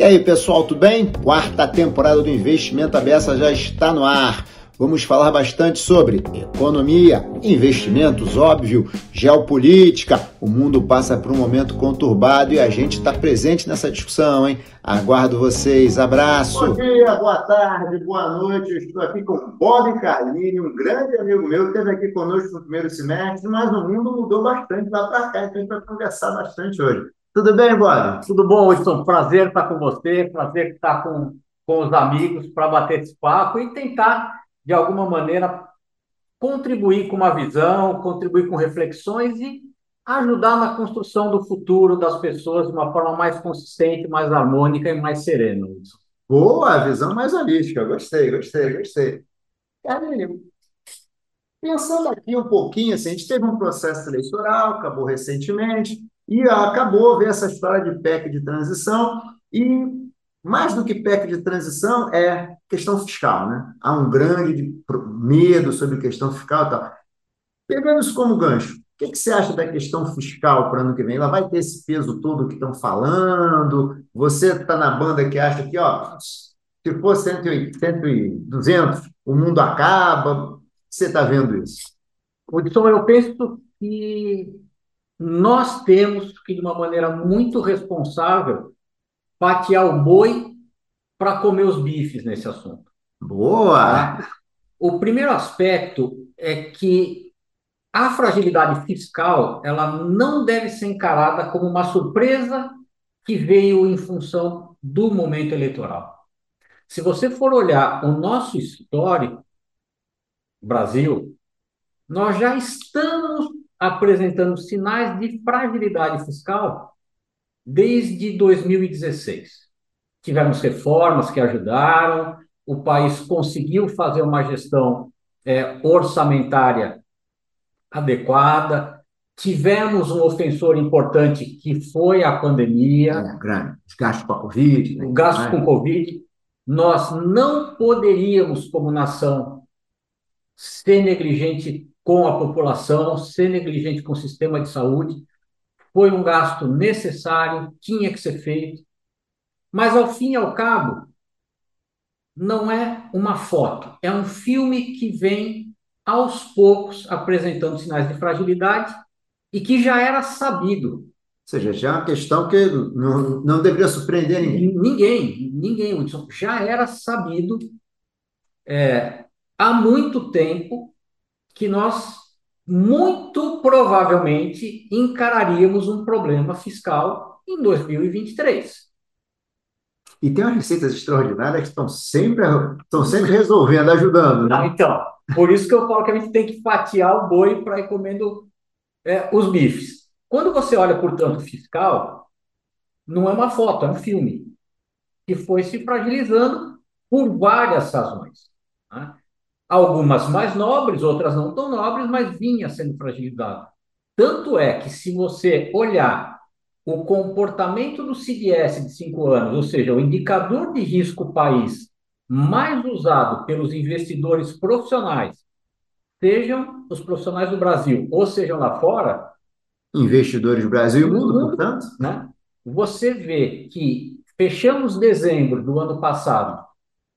E aí, pessoal, tudo bem? Quarta temporada do Investimento Abessa já está no ar. Vamos falar bastante sobre economia, investimentos, óbvio, geopolítica. O mundo passa por um momento conturbado e a gente está presente nessa discussão, hein? Aguardo vocês. Abraço. Bom dia, boa tarde, boa noite. Estou aqui com Bob Carlini, um grande amigo meu, que esteve aqui conosco no primeiro semestre, mas o mundo mudou bastante lá para cá, então a gente vai conversar bastante hoje. Tudo bem, Bob? Tudo bom, Wilson? Prazer estar com você, prazer estar com, com os amigos para bater esse papo e tentar, de alguma maneira, contribuir com uma visão, contribuir com reflexões e ajudar na construção do futuro das pessoas de uma forma mais consistente, mais harmônica e mais serena, Wilson. Boa, visão mais holística. Gostei, gostei, gostei. Carlinhos, pensando aqui um pouquinho, assim, a gente teve um processo eleitoral, acabou recentemente, e acabou ver essa história de PEC de transição, e mais do que PEC de transição é questão fiscal, né? Há um grande medo sobre questão fiscal e tal. Pegando isso como gancho, o que, que você acha da questão fiscal para ano que vem? Ela vai ter esse peso todo que estão falando? Você está na banda que acha que, ó, se for 180, 200, o mundo acaba? Você está vendo isso? Hudson, eu penso que nós temos que, de uma maneira muito responsável, fatiar o boi para comer os bifes nesse assunto. Boa! Tá? O primeiro aspecto é que a fragilidade fiscal ela não deve ser encarada como uma surpresa que veio em função do momento eleitoral. Se você for olhar o nosso histórico, Brasil, nós já estamos apresentando sinais de fragilidade fiscal desde 2016. Tivemos reformas que ajudaram, o país conseguiu fazer uma gestão é, orçamentária adequada, tivemos um ofensor importante que foi a pandemia. É, grande, os gastos com a Covid. Né? O gasto com Covid. Nós não poderíamos, como nação, ser negligente com a população, ser negligente com o sistema de saúde. Foi um gasto necessário, tinha que ser feito. Mas, ao fim e ao cabo, não é uma foto, é um filme que vem aos poucos apresentando sinais de fragilidade e que já era sabido. Ou seja, já é uma questão que não, não deveria surpreender ninguém. Ninguém, ninguém, Hudson. Já era sabido é, há muito tempo que nós muito provavelmente encararíamos um problema fiscal em 2023. E tem umas receitas extraordinárias que estão sempre, estão sempre resolvendo, ajudando. Né? Então, por isso que eu falo que a gente tem que fatiar o boi para ir comendo é, os bifes. Quando você olha, portanto, fiscal, não é uma foto, é um filme que foi se fragilizando por várias razões. Né? Algumas mais nobres, outras não tão nobres, mas vinha sendo fragilizado. Tanto é que, se você olhar o comportamento do CDS de cinco anos, ou seja, o indicador de risco país mais usado pelos investidores profissionais, sejam os profissionais do Brasil ou sejam lá fora. Investidores do Brasil e mundo, portanto. Né? Você vê que fechamos dezembro do ano passado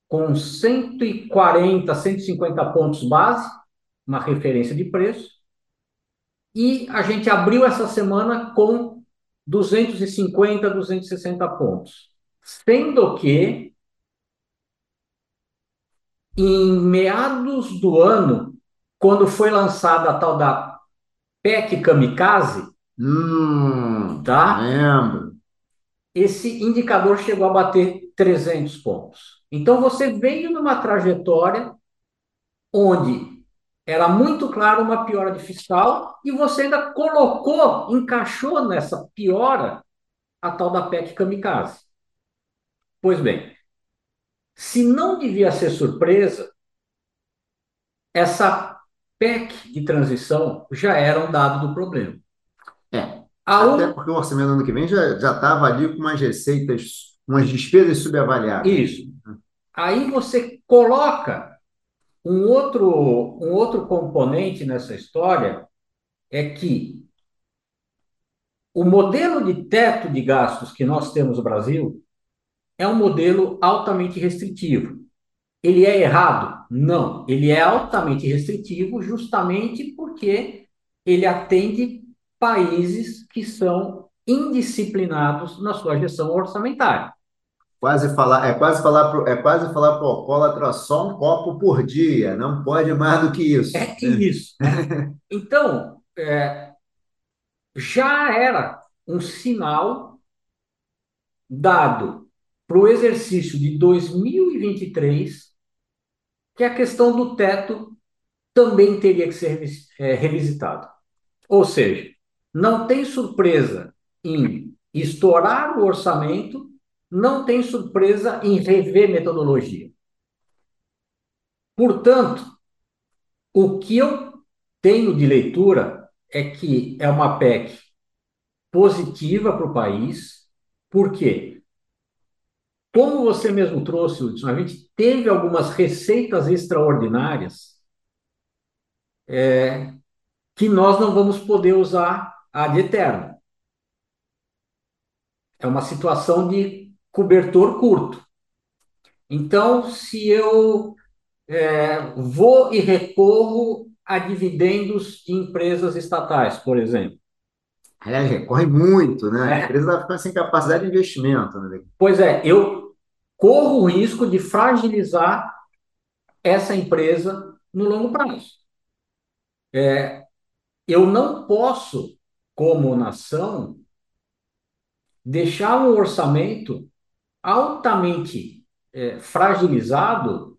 com 140, 150 pontos base, uma referência de preço, e a gente abriu essa semana com 250, 260 pontos. Sendo que, em meados do ano, quando foi lançada a tal da PEC Kamikaze, hum, tá? lembro. esse indicador chegou a bater 300 pontos. Então você veio numa trajetória onde era muito claro uma piora de fiscal e você ainda colocou, encaixou nessa piora a tal da PEC Kamikaze. Pois bem, se não devia ser surpresa, essa PEC de transição já era um dado do problema. É. Até porque o orçamento do ano que vem já estava ali com umas receitas, umas despesas subavaliadas. Isso. Aí você coloca um outro, um outro componente nessa história, é que o modelo de teto de gastos que nós temos no Brasil é um modelo altamente restritivo. Ele é errado? Não. Ele é altamente restritivo justamente porque ele atende países que são indisciplinados na sua gestão orçamentária. Quase falar, é quase falar pro, é quase falar para o alcoólatra só um copo por dia, não pode mais do que isso. É isso. Né? Então, é, já era um sinal dado para o exercício de 2023 que a questão do teto também teria que ser é, revisitado. Ou seja, não tem surpresa em estourar o orçamento, não tem surpresa em rever metodologia. Portanto, o que eu tenho de leitura é que é uma PEC positiva para o país, por quê? Como você mesmo trouxe, Hudson, a gente teve algumas receitas extraordinárias é, que nós não vamos poder usar ad eterno. É uma situação de cobertor curto. Então, se eu é, vou e recorro a dividendos de empresas estatais, por exemplo. É, recorre muito, né? É. A empresa vai ficar sem capacidade de investimento. Né? Pois é, eu corro o risco de fragilizar essa empresa no longo prazo. É, eu não posso como nação, deixar um orçamento altamente é, fragilizado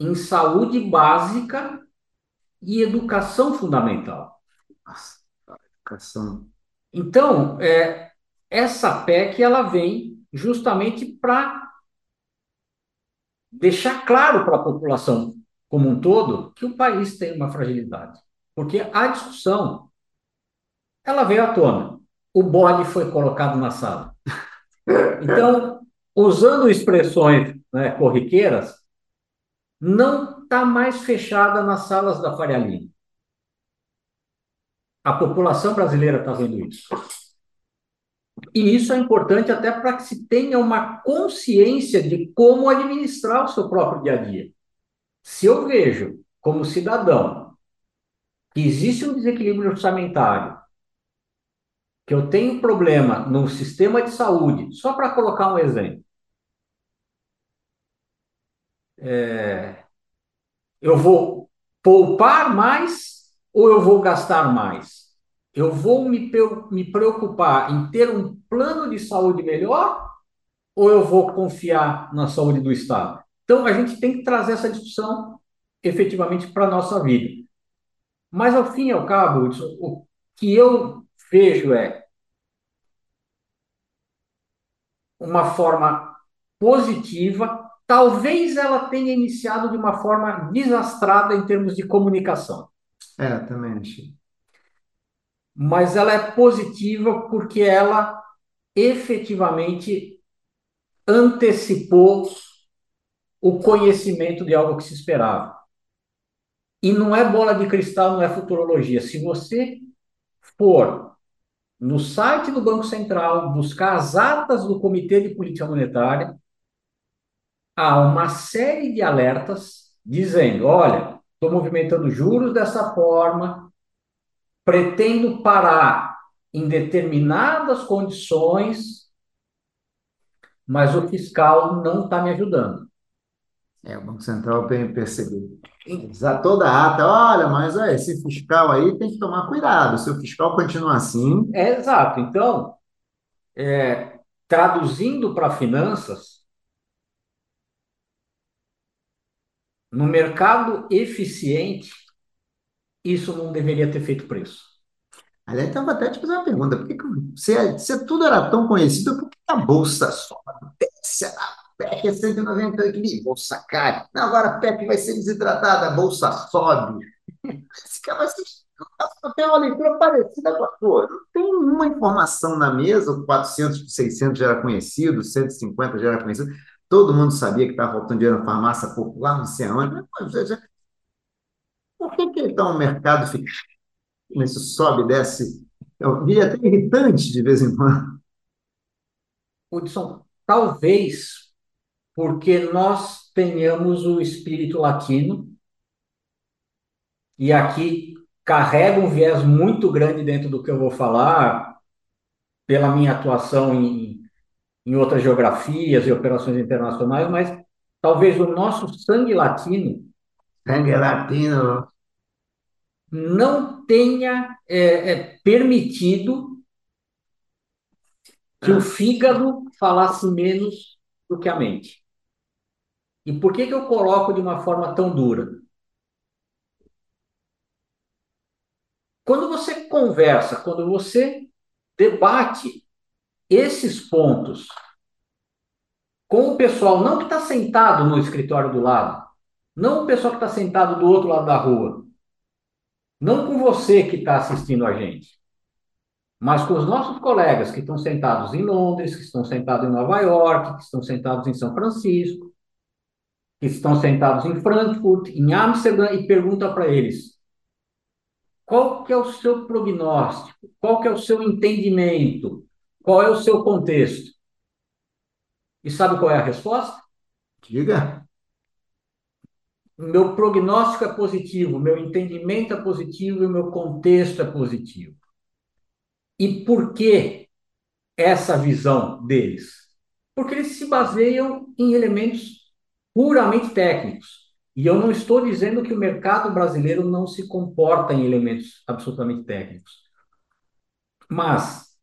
em saúde básica e educação fundamental. Nossa, educação. Então, é, essa PEC ela vem justamente para deixar claro para a população como um todo que o país tem uma fragilidade. Porque a discussão ela veio à tona. O bode foi colocado na sala. Então, usando expressões né, corriqueiras, não está mais fechada nas salas da Faria Lima. A população brasileira está vendo isso. E isso é importante até para que se tenha uma consciência de como administrar o seu próprio dia a dia. Se eu vejo, como cidadão, que existe um desequilíbrio orçamentário, que eu tenho problema no sistema de saúde, só para colocar um exemplo, é, eu vou poupar mais ou eu vou gastar mais? Eu vou me, me preocupar em ter um plano de saúde melhor ou eu vou confiar na saúde do Estado? Então, a gente tem que trazer essa discussão efetivamente para a nossa vida. Mas, ao fim e ao cabo, o que eu vejo é uma forma positiva, talvez ela tenha iniciado de uma forma desastrada em termos de comunicação. É, também achei. Mas ela é positiva porque ela efetivamente antecipou o conhecimento de algo que se esperava. E não é bola de cristal, não é futurologia. Se você for no site do Banco Central, buscar as atas do Comitê de Política Monetária, há uma série de alertas dizendo: olha, estou movimentando juros dessa forma, pretendo parar em determinadas condições, mas o fiscal não está me ajudando. É, o Banco Central bem percebido. Toda a ata, olha, mas olha, esse fiscal aí tem que tomar cuidado. Se o fiscal continua assim. É, exato. Então, é, traduzindo para finanças, no mercado eficiente, isso não deveria ter feito preço. Aliás, estava até te fazer uma pergunta: por que, se, se tudo era tão conhecido, por que a Bolsa sobe? Desce PEC é 190 aqui, bolsa cai. Não, agora a PEC vai ser desidratada, a bolsa sobe. Esse cara vai ser tem uma leitura parecida com a tua. Não tem nenhuma informação na mesa, o 400, 600 já era conhecido, 150 já era conhecido. Todo mundo sabia que estava faltando dinheiro na farmácia popular, não sei aonde. Por que, que então o mercado fica nesse sobe e desce? Eu diria até irritante de vez em quando. Hudson, talvez porque nós tenhamos o espírito latino, e aqui carrega um viés muito grande dentro do que eu vou falar, pela minha atuação em, em outras geografias e operações internacionais, mas talvez o nosso sangue latino. Sangue latino. Não tenha é, é, permitido que o ah. fígado falasse menos do que a mente. E por que, que eu coloco de uma forma tão dura? Quando você conversa, quando você debate esses pontos com o pessoal, não que está sentado no escritório do lado, não o pessoal que está sentado do outro lado da rua, não com você que está assistindo a gente, mas com os nossos colegas que estão sentados em Londres, que estão sentados em Nova York, que estão sentados em São Francisco, que estão sentados em Frankfurt, em Amsterdã, e pergunta para eles: qual que é o seu prognóstico? Qual que é o seu entendimento? Qual é o seu contexto? E sabe qual é a resposta? Diga. Meu prognóstico é positivo, meu entendimento é positivo e o meu contexto é positivo. E por que essa visão deles? Porque eles se baseiam em elementos puramente técnicos. E eu não estou dizendo que o mercado brasileiro não se comporta em elementos absolutamente técnicos. Mas,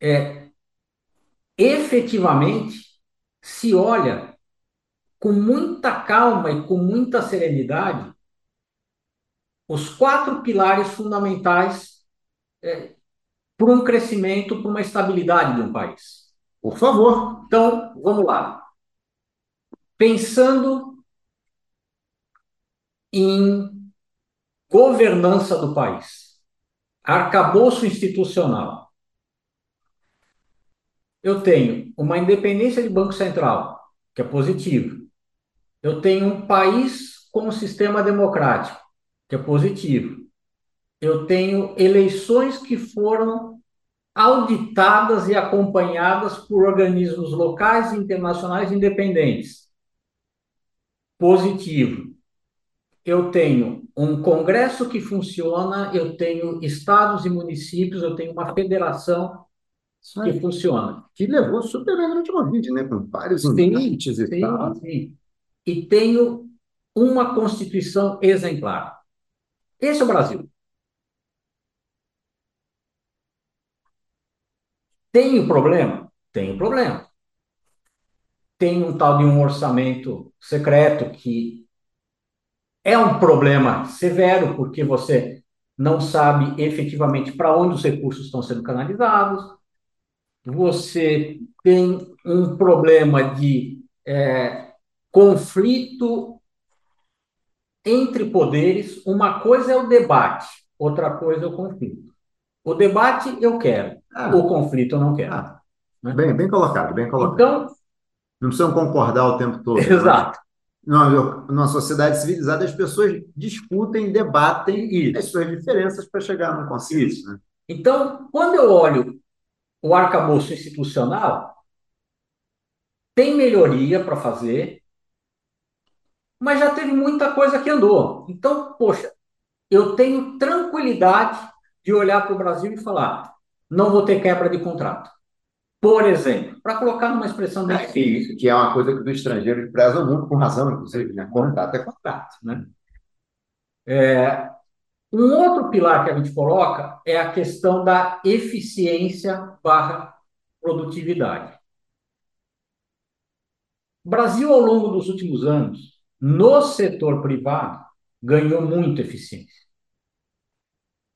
é, efetivamente, se olha com muita calma e com muita serenidade os quatro pilares fundamentais é, para um crescimento, para uma estabilidade de um país. Por favor. Então, vamos lá. Pensando em governança do país, arcabouço institucional. Eu tenho uma independência de Banco Central, que é positivo. Eu tenho um país com um sistema democrático, que é positivo. Eu tenho eleições que foram auditadas e acompanhadas por organismos locais e internacionais independentes. Positivo. Eu tenho um congresso que funciona, eu tenho estados e municípios, eu tenho uma federação que funciona. Que levou super bem durante o Covid, né? Com vários índices e sim, tal. Sim. E tenho uma Constituição exemplar. Esse é o Brasil. Tem problema? Tem problema. Tem um tal de um orçamento secreto que é um problema severo, porque você não sabe efetivamente para onde os recursos estão sendo canalizados, você tem um problema de é, conflito entre poderes. Uma coisa é o debate, outra coisa é o conflito. O debate eu quero, ah. o conflito eu não quero. Ah. Né? Bem, bem colocado, bem colocado. Então, não precisam concordar o tempo todo. Né? Exato. Numa, numa sociedade civilizada, as pessoas discutem, debatem Isso. as suas diferenças para chegar num consenso. Né? Então, quando eu olho o arcabouço institucional, tem melhoria para fazer, mas já teve muita coisa que andou. Então, poxa, eu tenho tranquilidade de olhar para o Brasil e falar: não vou ter quebra de contrato. Por exemplo, para colocar numa expressão bem é, isso, que é uma coisa que os estrangeiros prezam muito, com razão, inclusive, né? Contrato é contrato, né? É, um outro pilar que a gente coloca é a questão da eficiência barra produtividade. O Brasil, ao longo dos últimos anos, no setor privado, ganhou muito eficiência.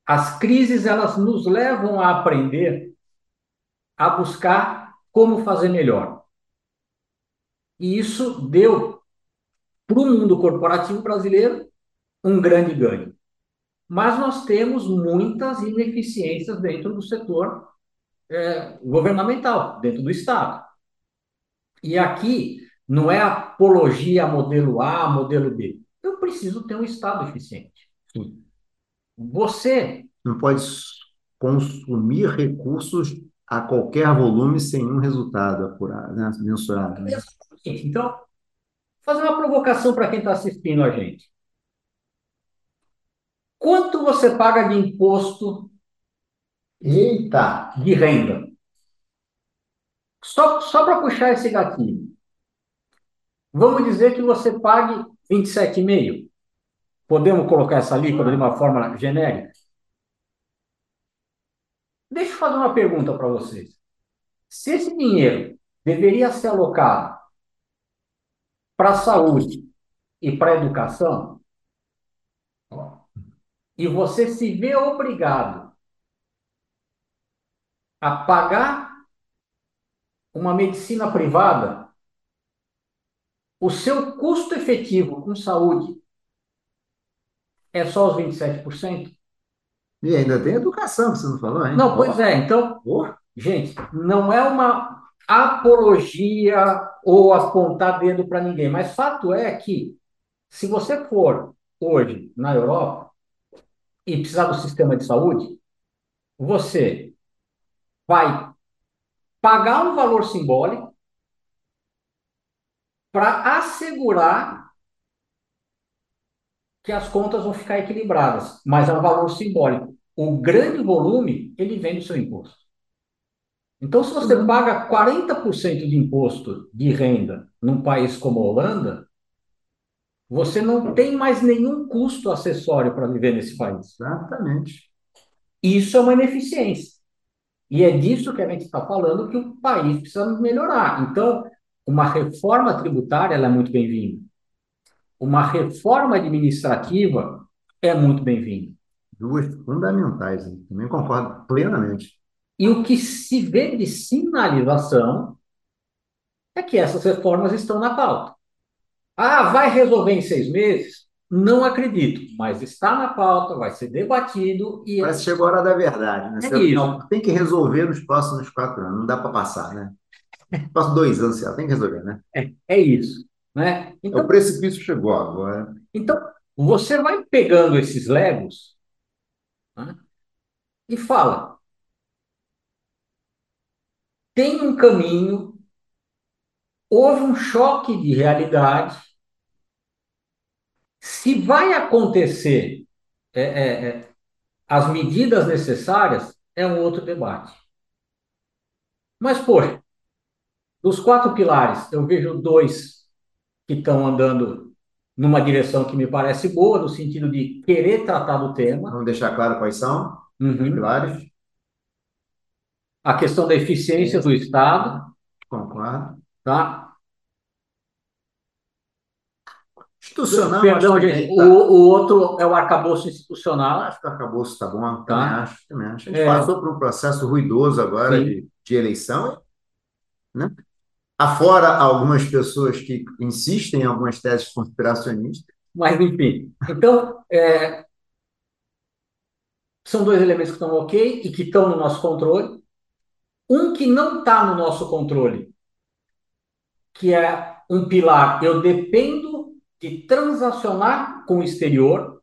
As crises, elas nos levam a aprender a buscar como fazer melhor. E isso deu para o mundo corporativo brasileiro um grande ganho. Mas nós temos muitas ineficiências dentro do setor é, governamental, dentro do Estado. E aqui não é apologia modelo A, modelo B. Eu preciso ter um Estado eficiente. Sim. Você. Não pode consumir recursos a qualquer volume sem um resultado apurado, né? mensurado. Né? Então, fazer uma provocação para quem está assistindo a gente. Quanto você paga de imposto Eita! de renda? Só, só para puxar esse gatilho. Vamos dizer que você pague 27,5. Podemos colocar essa alíquota de uma forma genérica? Deixa eu fazer uma pergunta para vocês. Se esse dinheiro deveria ser alocado para a saúde e para a educação, e você se vê obrigado a pagar uma medicina privada, o seu custo efetivo com saúde é só os 27%? E ainda tem educação, que você não falou, hein? Não, pois é. Então, gente, não é uma apologia ou apontar dedo para ninguém, mas fato é que se você for hoje na Europa e precisar do sistema de saúde, você vai pagar um valor simbólico para assegurar que as contas vão ficar equilibradas, mas é um valor simbólico. O grande volume, ele vem do seu imposto. Então, se você uhum. paga 40% de imposto de renda num país como a Holanda, você não tem mais nenhum custo acessório para viver nesse país. Exatamente. Isso é uma ineficiência. E é disso que a gente está falando que o país precisa melhorar. Então, uma reforma tributária é muito bem-vinda uma reforma administrativa é muito bem-vinda. Duas fundamentais, também concordo plenamente. E o que se vê de sinalização é que essas reformas estão na pauta. Ah, vai resolver em seis meses? Não acredito, mas está na pauta, vai ser debatido e. Parece que chegou a hora da verdade, né? É isso. tem que resolver nos próximos quatro anos, não dá para passar, né? Nos próximos dois anos, tem que resolver, né? É, é isso. Né? Então, o precipício chegou agora. Então, você vai pegando esses legos né, e fala: tem um caminho, houve um choque de realidade. Se vai acontecer é, é, é, as medidas necessárias, é um outro debate. Mas, poxa, dos quatro pilares, eu vejo dois que estão andando numa direção que me parece boa, no sentido de querer tratar do tema. Vamos deixar claro quais são uhum. os pilares. A questão da eficiência do Estado. Concordo. Tá? Institucional. Perdão, gente. Tá. O, o outro é o arcabouço institucional. Acho que o arcabouço está bom. Tá. Também acho, também acho. A gente é. passou por um processo ruidoso agora de, de eleição. Né? Afora algumas pessoas que insistem em algumas teses conspiracionistas. Mas, enfim. Então, é, são dois elementos que estão ok e que estão no nosso controle. Um que não está no nosso controle, que é um pilar, eu dependo de transacionar com o exterior.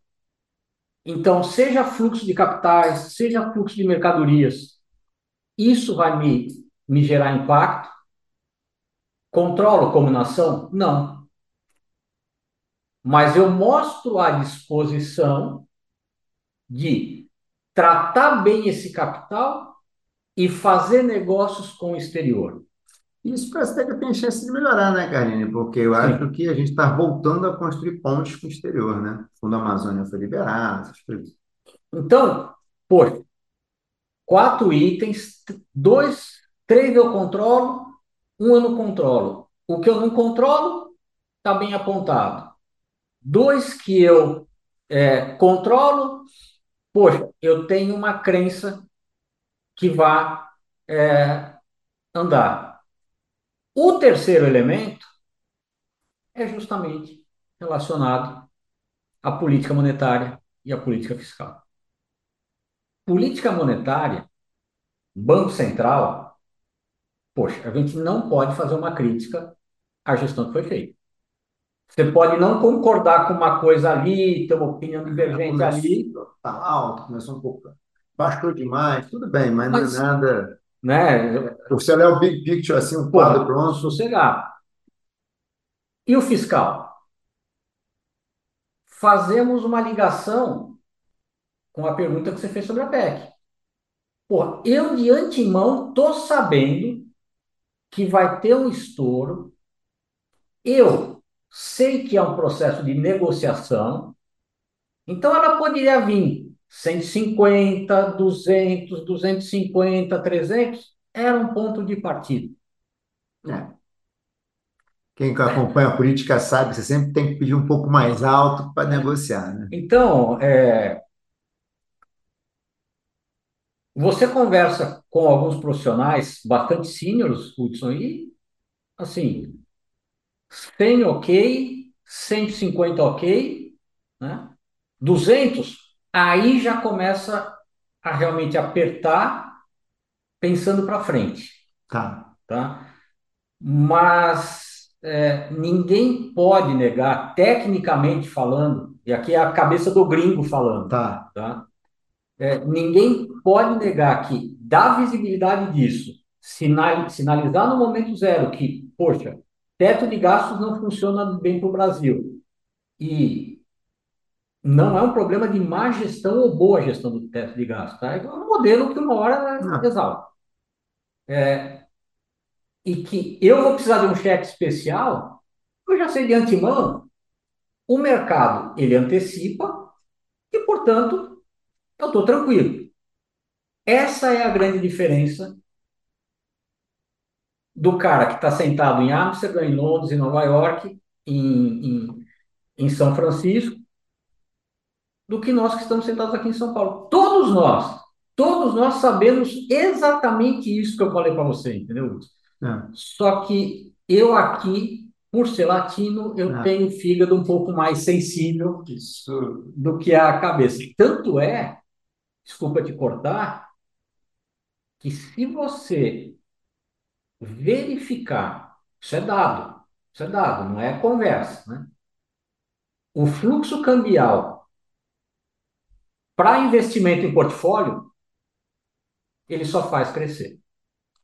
Então, seja fluxo de capitais, seja fluxo de mercadorias, isso vai me, me gerar impacto. Controlo como nação? Não. Mas eu mostro a disposição de tratar bem esse capital e fazer negócios com o exterior. Isso parece até que tem chance de melhorar, né, Karine? Porque eu acho Sim. que a gente está voltando a construir pontes com o exterior, né? O Fundo Amazônia foi liberado, essas coisas. Então, por quatro itens, dois, três eu controlo, um eu não controlo. O que eu não controlo está bem apontado. Dois que eu é, controlo, poxa, eu tenho uma crença que vai é, andar. O terceiro elemento é justamente relacionado à política monetária e à política fiscal. Política monetária, Banco Central, Poxa, a gente não pode fazer uma crítica à gestão que foi feita. Você pode não concordar com uma coisa ali, ter uma opinião divergente começou, ali. Está alto, começou um pouco. Baixou demais, tudo bem, mas, mas, não é nada. né? Você olhar o big picture, assim, um quadro pronto. Sossegado. E o fiscal? Fazemos uma ligação com a pergunta que você fez sobre a PEC. Pô, eu de antemão estou sabendo que vai ter um estouro. Eu sei que é um processo de negociação. Então ela poderia vir 150, 200, 250, 300, era um ponto de partida. É. Quem acompanha a política sabe que você sempre tem que pedir um pouco mais alto para negociar, né? Então, é, você conversa com alguns profissionais bastante seniors, Hudson, e assim, 100 ok, 150 ok, né? 200, aí já começa a realmente apertar pensando para frente. Tá. Tá? Mas é, ninguém pode negar, tecnicamente falando, e aqui é a cabeça do gringo falando, tá? tá? É, ninguém pode negar que dá visibilidade disso, sinal, sinalizar no momento zero que, poxa, teto de gastos não funciona bem para o Brasil. E não é um problema de má gestão ou boa gestão do teto de gastos, tá? É um modelo que uma hora é exalta. É, e que eu vou precisar de um cheque especial, eu já sei de antemão, o mercado ele antecipa e, portanto, eu estou tranquilo. Essa é a grande diferença do cara que está sentado em Amsterdã, em Londres, em Nova York, em, em, em São Francisco, do que nós que estamos sentados aqui em São Paulo. Todos nós, todos nós sabemos exatamente isso que eu falei para você, entendeu? É. Só que eu aqui, por ser latino, eu é. tenho fígado um pouco mais sensível isso. do que a cabeça. Tanto é desculpa te cortar, que se você verificar, isso é dado, isso é dado, não é conversa, né? O fluxo cambial para investimento em portfólio, ele só faz crescer.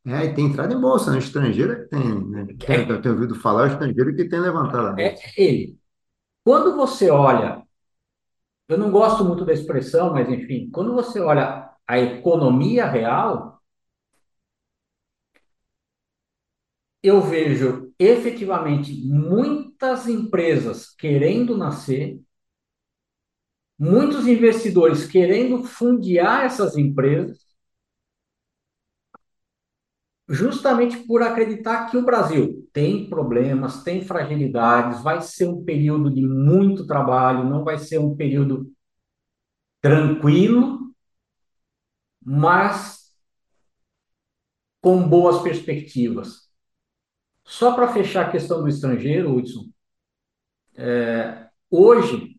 É, e tem entrada em bolsa, né? Estrangeira que tem, né? É, eu tenho ouvido falar, o estrangeiro que tem levantado a bolsa. É ele. Quando você olha eu não gosto muito da expressão, mas enfim, quando você olha a economia real, eu vejo efetivamente muitas empresas querendo nascer, muitos investidores querendo fundiar essas empresas, justamente por acreditar que o Brasil tem problemas, tem fragilidades, vai ser um período de muito trabalho, não vai ser um período tranquilo, mas com boas perspectivas. Só para fechar a questão do estrangeiro, Hudson, é, hoje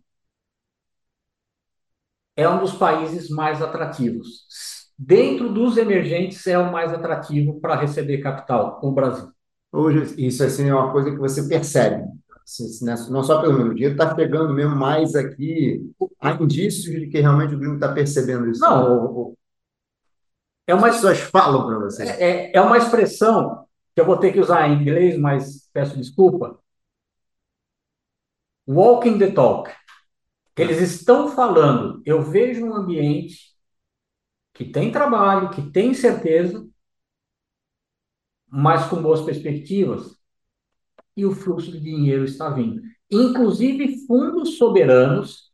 é um dos países mais atrativos dentro dos emergentes, é o mais atrativo para receber capital, o Brasil. Hoje, isso assim, é uma coisa que você percebe. Assim, né, não só pelo meu dinheiro, está pegando mesmo mais aqui. Há indícios de que realmente o gringo está percebendo isso. Não, é uma, As pessoas falam para você. É, é, é uma expressão que eu vou ter que usar em inglês, mas peço desculpa. Walking the talk. Eles estão falando, eu vejo um ambiente que tem trabalho, que tem certeza, mas com boas perspectivas, e o fluxo de dinheiro está vindo. Inclusive fundos soberanos,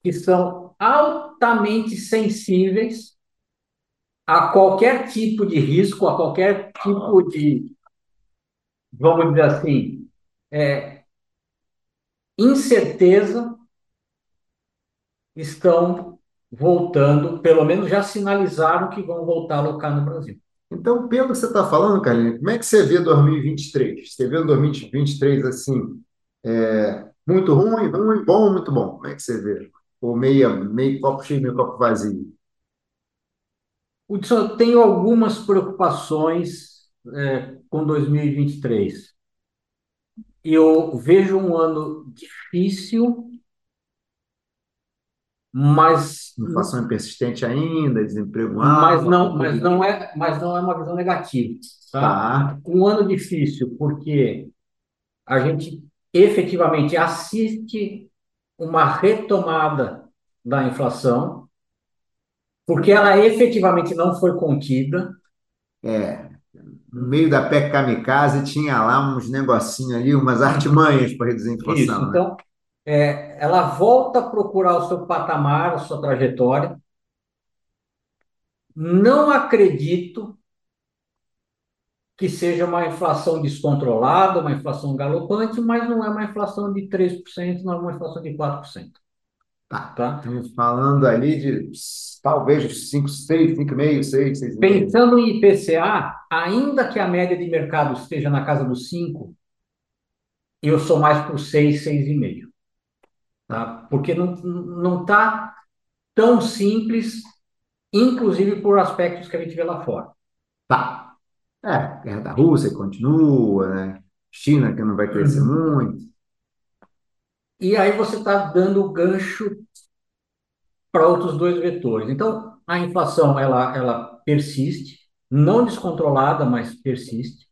que são altamente sensíveis a qualquer tipo de risco, a qualquer tipo de, vamos dizer assim, é, incerteza, estão voltando, pelo menos já sinalizaram que vão voltar a alocar no Brasil. Então, pelo que você está falando, Carlinhos, como é que você vê 2023? Você vê 2023 assim, é, muito ruim, ruim, bom, muito bom? Como é que você vê? Ou meia, meio copo cheio, meio copo vazio? Hudson, eu tenho algumas preocupações é, com 2023. Eu vejo um ano difícil Mas inflação é persistente ainda, desemprego alto. Mas não, mas não é, mas não é uma visão negativa. Tá? Tá. Um ano difícil porque a gente efetivamente assiste uma retomada da inflação, porque ela efetivamente não foi contida. É, no meio da PEC kamikaze tinha lá uns negocinhos ali, umas artimanhas para reduzir a inflação. Isso, né? então, é, ela volta a procurar o seu patamar, a sua trajetória. Não acredito que seja uma inflação descontrolada, uma inflação galopante, mas não é uma inflação de 3%, não é uma inflação de 4%. Tá. Tá? Estamos falando ali de talvez 5, 6, 5,5, 6, 6,5. Pensando em IPCA, ainda que a média de mercado esteja na casa dos 5, eu sou mais para o 6, 6,5. Tá? Porque não não está tão simples, inclusive por aspectos que a gente vê lá fora. Tá. É, guerra da Rússia continua, né? China que não vai crescer muito. E aí você está dando gancho para outros dois vetores. Então, a inflação ela, ela persiste, não descontrolada, mas persiste.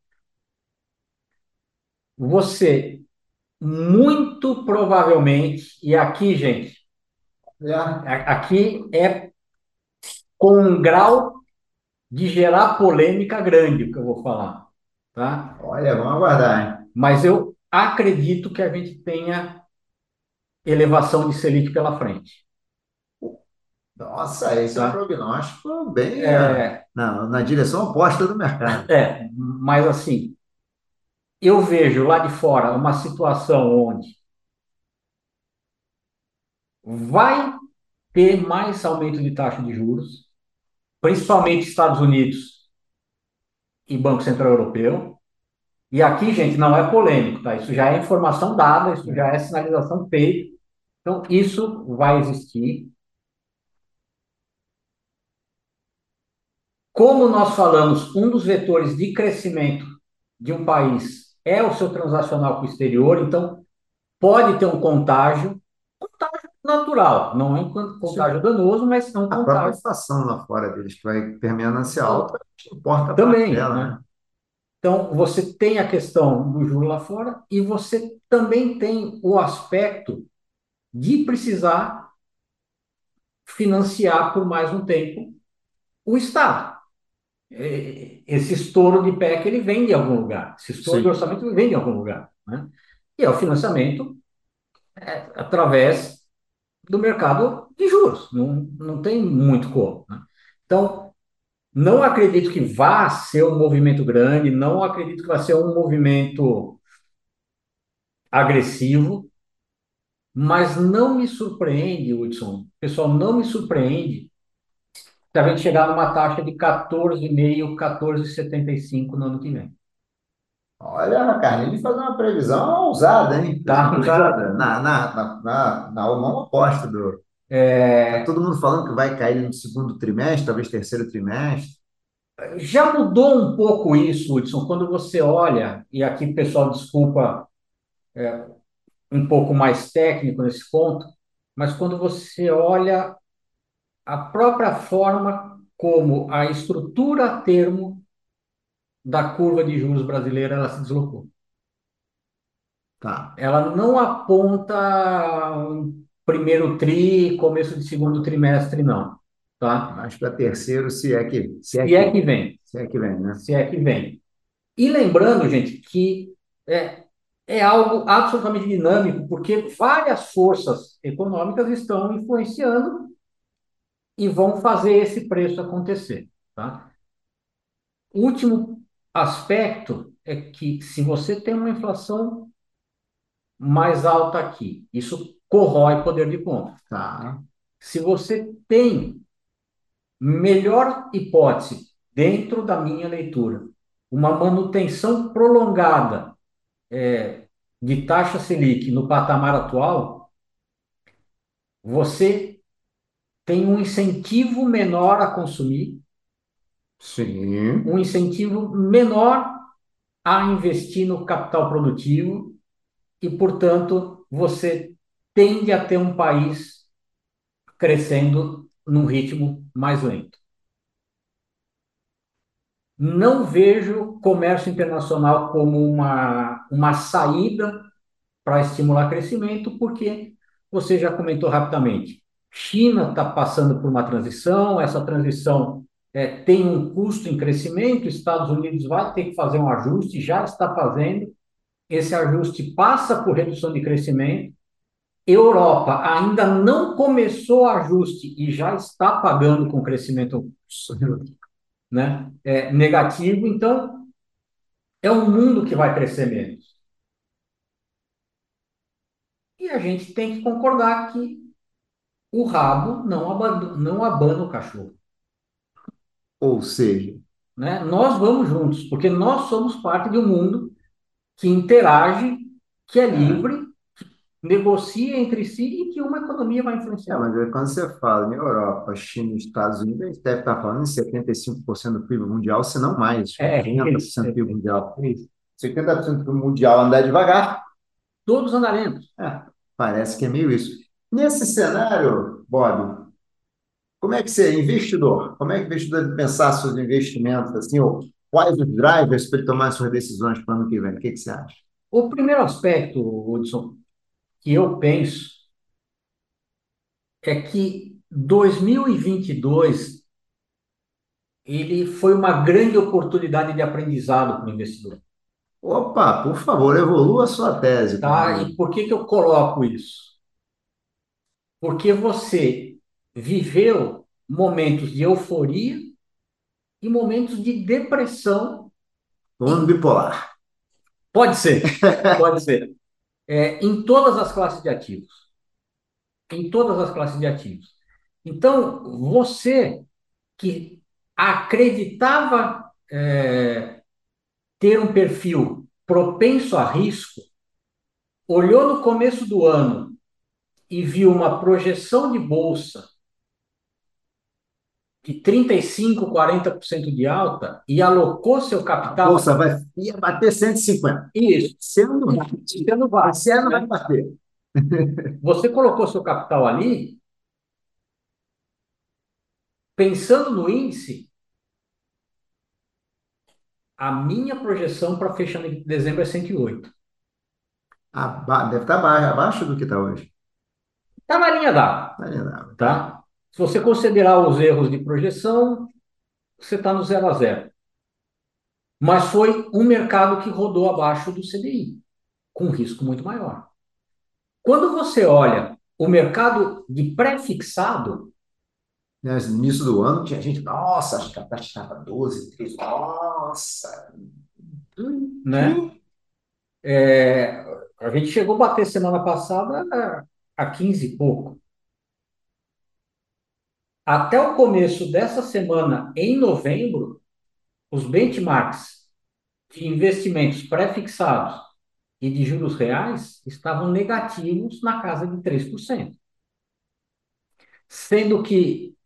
Você muito provavelmente, e aqui, gente, É. aqui é com um grau de gerar polêmica grande o que eu vou falar, tá? Olha, vamos aguardar, hein? Mas eu acredito que a gente tenha elevação de Selic pela frente. Nossa, esse é um Tá. prognóstico bem é, É, na, na direção oposta do mercado. é, mas assim, eu vejo lá de fora uma situação onde vai ter mais aumento de taxa de juros, principalmente Estados Unidos e Banco Central Europeu. E aqui, gente, não é polêmico, tá? Isso já é informação dada, isso já é sinalização feita. Então, isso vai existir. Como nós falamos, um dos vetores de crescimento de um país é o seu transacional com o exterior, então pode ter um contágio, contágio natural, não é um contágio danoso, mas é um A própria contágio inflação lá fora deles, que vai permeando esse alta, importa Também, dela, né? né? Então, você tem a questão do juro lá fora e você também tem o aspecto de precisar financiar por mais um tempo o Estado. É, Esse estouro de PEC ele vem de algum lugar, esse estouro Sim. de orçamento vem de algum lugar, né? E é o financiamento é, através do mercado de juros, não, não tem muito como, né? Então, não acredito que vá ser um movimento grande, não acredito que vai ser um movimento agressivo, mas não me surpreende, Hudson, pessoal, não me surpreende se a gente chegar numa taxa de 14,5, 14,75 no ano que vem. Olha, a Carlinhos faz uma previsão ousada, hein? Tá. ousada. Na, na, na, na, na mão oposta do. Tá todo mundo falando que vai cair no segundo trimestre, talvez terceiro trimestre. Já mudou um pouco isso, Hudson, quando você olha, e aqui, pessoal, desculpa, é, um pouco mais técnico nesse ponto, mas quando você olha a própria forma como a estrutura a termo da curva de juros brasileira ela se deslocou. Tá. Ela não aponta um primeiro tri, começo de segundo trimestre, não, tá? Mas para terceiro, se é que, se é Se é que, que vem. se é que vem, né? se é que vem. E lembrando, gente, que é, é algo absolutamente dinâmico, porque várias forças econômicas estão influenciando e vão fazer esse preço acontecer, tá? Último aspecto é que se você tem uma inflação mais alta aqui, isso corrói poder de compra. Tá. Se você tem melhor hipótese dentro da minha leitura, uma manutenção prolongada é, de taxa Selic no patamar atual, você tem um incentivo menor a consumir, Sim. um incentivo menor a investir no capital produtivo e, portanto, você tende a ter um país crescendo num ritmo mais lento. Não vejo comércio internacional como uma, uma saída para estimular crescimento, porque você já comentou rapidamente. China está passando por uma transição, essa transição é, tem um custo em crescimento, Estados Unidos vai ter que fazer um ajuste, já está fazendo, esse ajuste passa por redução de crescimento, Europa ainda não começou o ajuste e já está pagando com crescimento né, é, negativo, então é um mundo que vai crescer menos. E a gente tem que concordar que o rabo não abana, não abana o cachorro. Ou seja, né? Nós vamos juntos, porque nós somos parte de um mundo que interage, que é livre, que negocia entre si e que uma economia vai influenciar. É, mas quando você fala em Europa, China e Estados Unidos, a gente deve estar falando em 75% do PIB mundial, se não mais. É, 50% do PIB mundial. 70% do PIB mundial andar devagar. Todos andaremos. É, parece que é meio isso. Nesse cenário, Bob, como é que você, investidor, como é que o investidor deve pensar seus investimentos, assim, ou quais os drivers para ele tomar suas decisões para o ano que vem? O que, que você acha? O primeiro aspecto, Hudson, que eu penso é que 2022 ele foi uma grande oportunidade de aprendizado para o investidor. Opa, por favor, evolua a sua tese. Tá? E por que, que eu coloco isso? Porque você viveu momentos de euforia e momentos de depressão. Um ano bipolar. Pode ser, pode ser. É, em todas as classes de ativos. Em todas as classes de ativos. Então, você que acreditava é, ter um perfil propenso a risco, olhou no começo do ano e viu uma projeção de bolsa de 35%, 40% de alta e alocou seu capital. Bolsa vai ia bater 150. Isso. Você não vai. Você não vai. Você não vai bater. Você colocou seu capital ali, pensando no índice, a minha projeção para fechamento de dezembro é 108. Aba deve estar abaixo, abaixo do que está hoje. Está na linha d'água. Na linha d'água. Tá? Se você considerar os erros de projeção, você está no zero a zero. Mas foi um mercado que rodou abaixo do CDI, com risco muito maior. Quando você olha o mercado de pré-fixado. No início do ano tinha gente, nossa, acho que a taxa estava 12, 13, nossa. Né? É, a gente chegou a bater semana passada a 15 e pouco. Até o começo dessa semana, em novembro, os benchmarks de investimentos pré-fixados e de juros reais estavam negativos na casa de 3%. Sendo que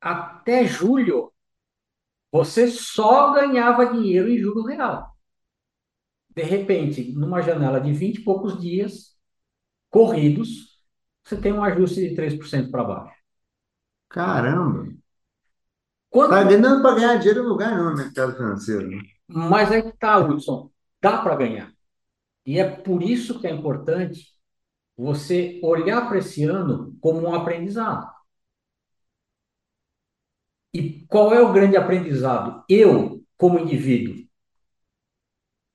até julho você só ganhava dinheiro em juro real. De repente, numa janela de 20 e poucos dias corridos, você tem um ajuste de 3% para baixo. Caramba! Quando... Tá vendendo para ganhar dinheiro em lugar nenhum no mercado financeiro. Né? Mas aí que tá, Wilson. Dá para ganhar. E é por isso que é importante você olhar para esse ano como um aprendizado. E qual é o grande aprendizado? Eu, como indivíduo,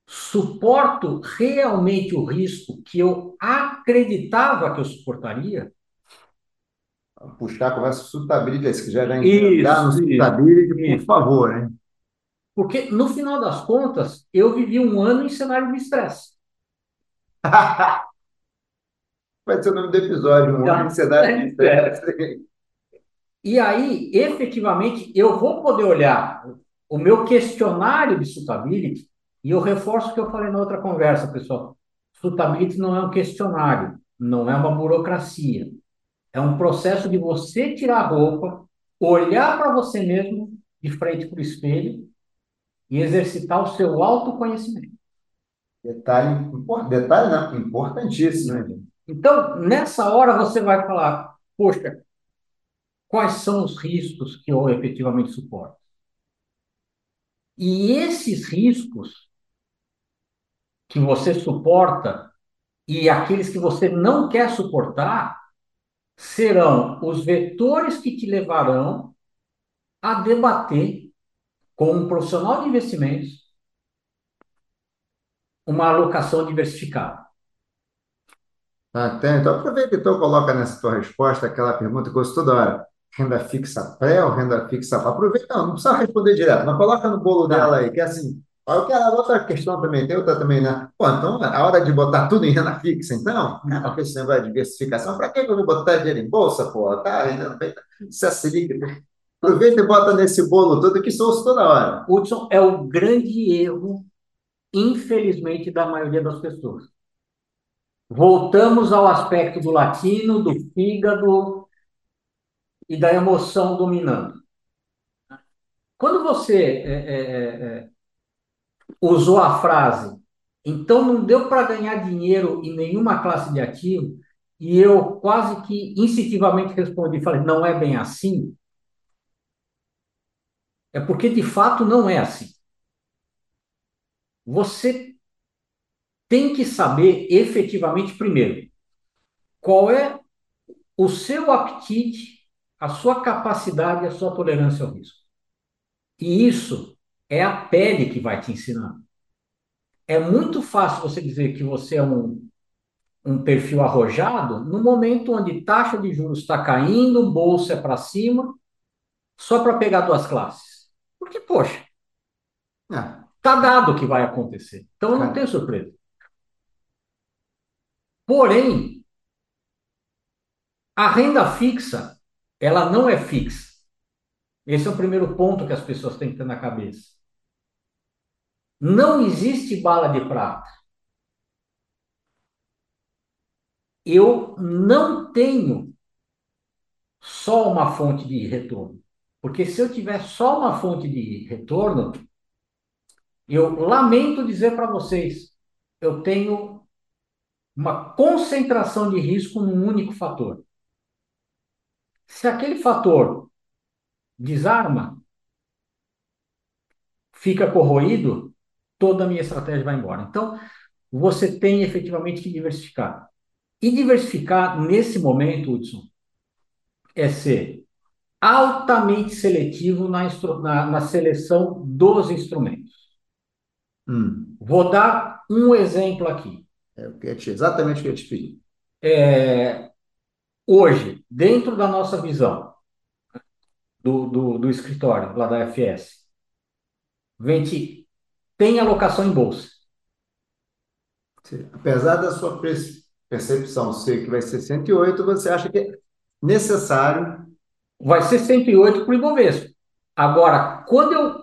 suporto realmente o risco que eu acreditava que eu suportaria? puxar a conversa sustentabilidade, se quiser entrar no sustentabilidade, por favor, né? Porque, no final das contas, eu vivi um ano em cenário de estresse. Vai ser o nome do episódio, um ano em cenário de estresse. E aí, efetivamente, eu vou poder olhar o meu questionário de suitability, e eu reforço o que eu falei na outra conversa, pessoal. Suitability não é um questionário, não é uma burocracia. É um processo de você tirar a roupa, olhar para você mesmo de frente para o espelho e exercitar o seu autoconhecimento. Detalhe, detalhe não, importantíssimo. Né? Então, nessa hora você vai falar, poxa, quais são os riscos que eu efetivamente suporto. E esses riscos que você suporta e aqueles que você não quer suportar serão os vetores que te levarão a debater com um profissional de investimentos uma alocação diversificada. Ah, tem. Então, aproveita então, coloca nessa tua resposta aquela pergunta que eu ouço toda hora. Renda fixa pré ou renda fixa? Aproveita, não, não precisa responder direto, mas coloca no bolo tá. dela aí, que é assim, eu quero outra questão também, tem outra também, né? Pô, então a hora de botar tudo em renda fixa, então, esse negócio de diversificação, para que eu vou botar dinheiro em bolsa, pô? Tá, se a Selic. Aproveita e bota nesse bolo todo que sou toda hora. Hudson, é o grande erro, infelizmente, da maioria das pessoas. Voltamos ao aspecto do latino, do fígado e da emoção dominando. Quando você é, é, é, é usou a frase, então não deu para ganhar dinheiro em nenhuma classe de ativo, e eu quase que instintivamente respondi, falei, não é bem assim, é porque de fato não é assim. Você tem que saber efetivamente, primeiro, qual é o seu apetite, a sua capacidade a sua tolerância ao risco. E isso é a pele que vai te ensinar. É muito fácil você dizer que você é um, um perfil arrojado no momento onde taxa de juros está caindo, bolsa é para cima, só para pegar duas classes. Porque, poxa, está é. dado o que vai acontecer. Então, não tem surpresa. Porém, a renda fixa, ela não é fixa. Esse é o primeiro ponto que as pessoas têm que ter na cabeça. Não existe bala de prata. Eu não tenho só uma fonte de retorno. Porque se eu tiver só uma fonte de retorno, eu lamento dizer para vocês, eu tenho uma concentração de risco num único fator. Se aquele fator desarma, fica corroído, toda a minha estratégia vai embora. Então, você tem efetivamente que diversificar. E diversificar nesse momento, Hudson, é ser altamente seletivo na, na, na seleção dos instrumentos. Hum. Vou dar um exemplo aqui. É exatamente o que eu te pedi. É, hoje, dentro da nossa visão do, do, do escritório lá da FS, vende tem alocação em bolsa. Apesar da sua percepção ser que vai ser 108, você acha que é necessário. Vai ser 108 para o Ibovespa. Agora, quando eu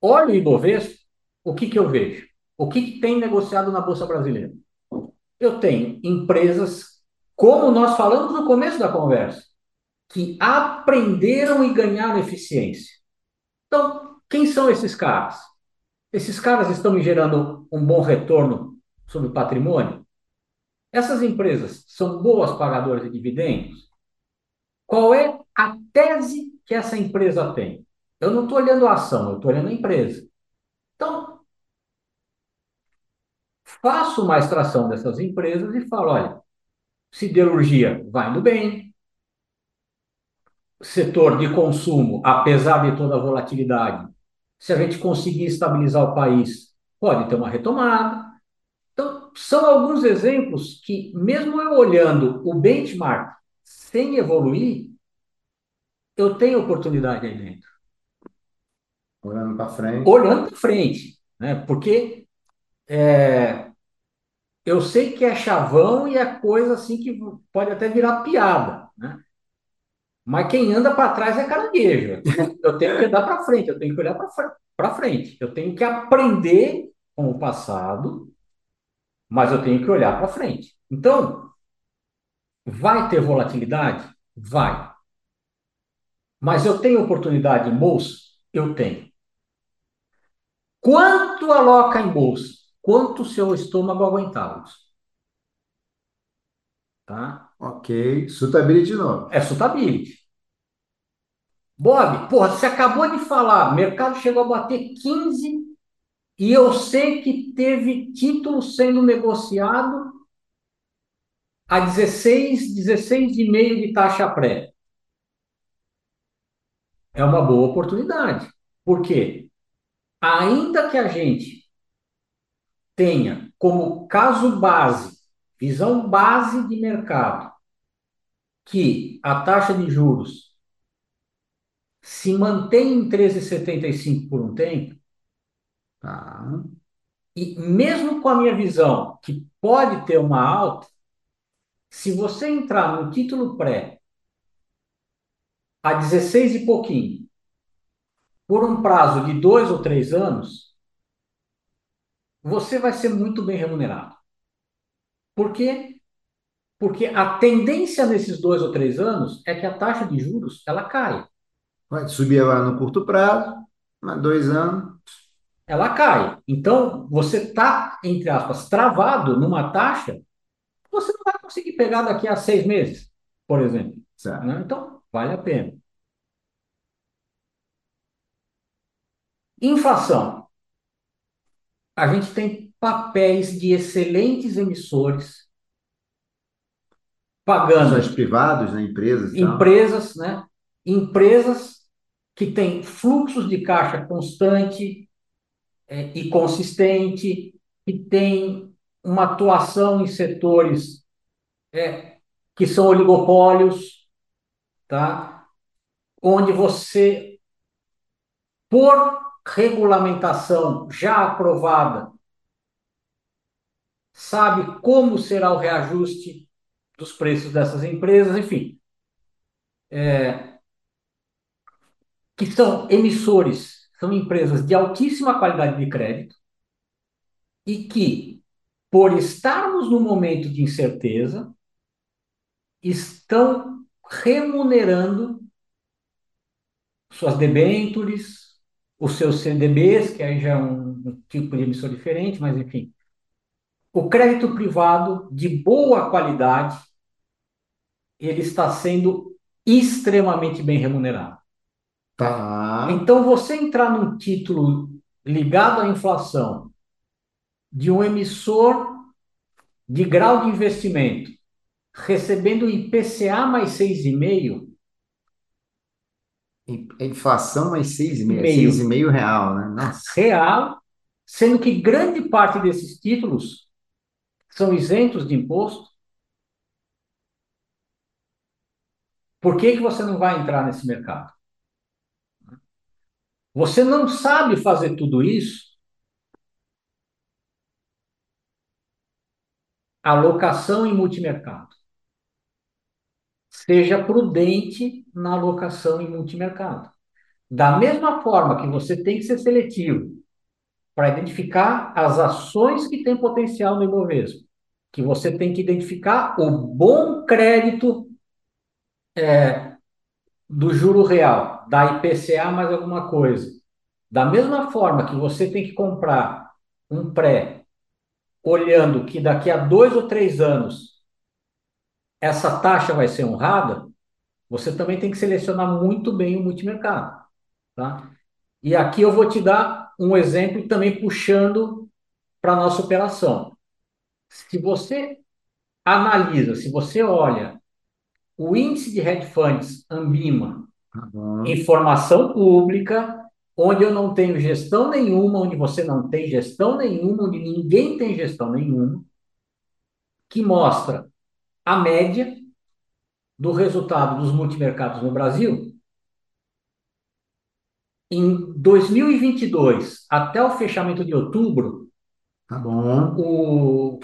olho o Ibovespa, o que, que eu vejo? O que, que tem negociado na Bolsa Brasileira? Eu tenho empresas, como nós falamos no começo da conversa, que aprenderam e ganharam eficiência. Então, quem são esses caras? Esses caras estão me gerando um bom retorno sobre o patrimônio? Essas empresas são boas pagadoras de dividendos? Qual é a tese que essa empresa tem? Eu não estou olhando a ação, eu estou olhando a empresa. Então, faço uma extração dessas empresas e falo: olha, siderurgia vai indo bem, setor de consumo, apesar de toda a volatilidade, se a gente conseguir estabilizar o país, pode ter uma retomada. Então, são alguns exemplos que, mesmo eu olhando o benchmark sem evoluir, eu tenho oportunidade aí dentro. Olhando para frente. Olhando para frente, né? Porque é, eu sei que é chavão e é coisa assim que pode até virar piada, né? Mas quem anda para trás é caranguejo. Eu tenho que andar para frente, eu tenho que olhar para frente. Eu tenho que aprender com o passado, mas eu tenho que olhar para frente. Então, vai ter volatilidade? Vai. Mas eu tenho oportunidade em bolsa? Eu tenho. Quanto aloca em bolsa? Quanto seu estômago aguentar? Tá? Ok. Suitability de novo. É suitability. Bob, porra, você acabou de falar, mercado chegou a bater 15 e eu sei que teve título sendo negociado a 16, 16,5 de taxa pré. É uma boa oportunidade. Por quê? Ainda que a gente tenha como caso base, visão base de mercado, que a taxa de juros se mantém em 13,75 por um tempo, tá? e mesmo com a minha visão, que pode ter uma alta, se você entrar no título pré a 16 e pouquinho, por um prazo de dois ou três anos, você vai ser muito bem remunerado. Por quê? Porque a tendência nesses dois ou três anos é que a taxa de juros ela cai. Vai subir agora no curto prazo, mas dois anos. Ela cai. Então, você está, entre aspas, travado numa taxa você não vai conseguir pegar daqui a seis meses, por exemplo. Né? Então, vale a pena. Inflação. A gente tem papéis de excelentes emissores pagando. Os privados, né? empresas. Empresas, né? Empresas que têm fluxos de caixa constante é, e consistente, que têm uma atuação em setores é, que são oligopólios, tá? onde você, por regulamentação já aprovada, sabe como será o reajuste dos preços dessas empresas, enfim. É, que são emissores, são empresas de altíssima qualidade de crédito e que, por estarmos num momento de incerteza, estão remunerando suas debêntures, os seus CDBs, que aí já é um, tipo de emissor diferente, mas enfim. O crédito privado de boa qualidade, ele está sendo extremamente bem remunerado. Tá. Então, você entrar num título ligado à inflação de um emissor de grau de investimento recebendo IPCA mais 6,5%, Inflação mais 6,5, 6,5 real, né? Nossa. Real, sendo que grande parte desses títulos são isentos de imposto. Por que, que você não vai entrar nesse mercado? Você não sabe fazer tudo isso? Alocação em multimercado. Seja prudente na alocação em multimercado. Da mesma forma que você tem que ser seletivo para identificar as ações que têm potencial no Ibovespa, que você tem que identificar o bom crédito é, do juro real, da IPCA mais alguma coisa. Da mesma forma que você tem que comprar um pré, olhando que daqui a dois ou três anos essa taxa vai ser honrada, você também tem que selecionar muito bem o multimercado. Tá? E aqui eu vou te dar um exemplo também puxando para a nossa operação. Se você analisa, se você olha o índice de hedge funds Ambima, uhum. informação pública, onde eu não tenho gestão nenhuma, onde você não tem gestão nenhuma, onde ninguém tem gestão nenhuma, que mostra a média do resultado dos multimercados no Brasil, em 2022, até o fechamento de outubro, tá bom. o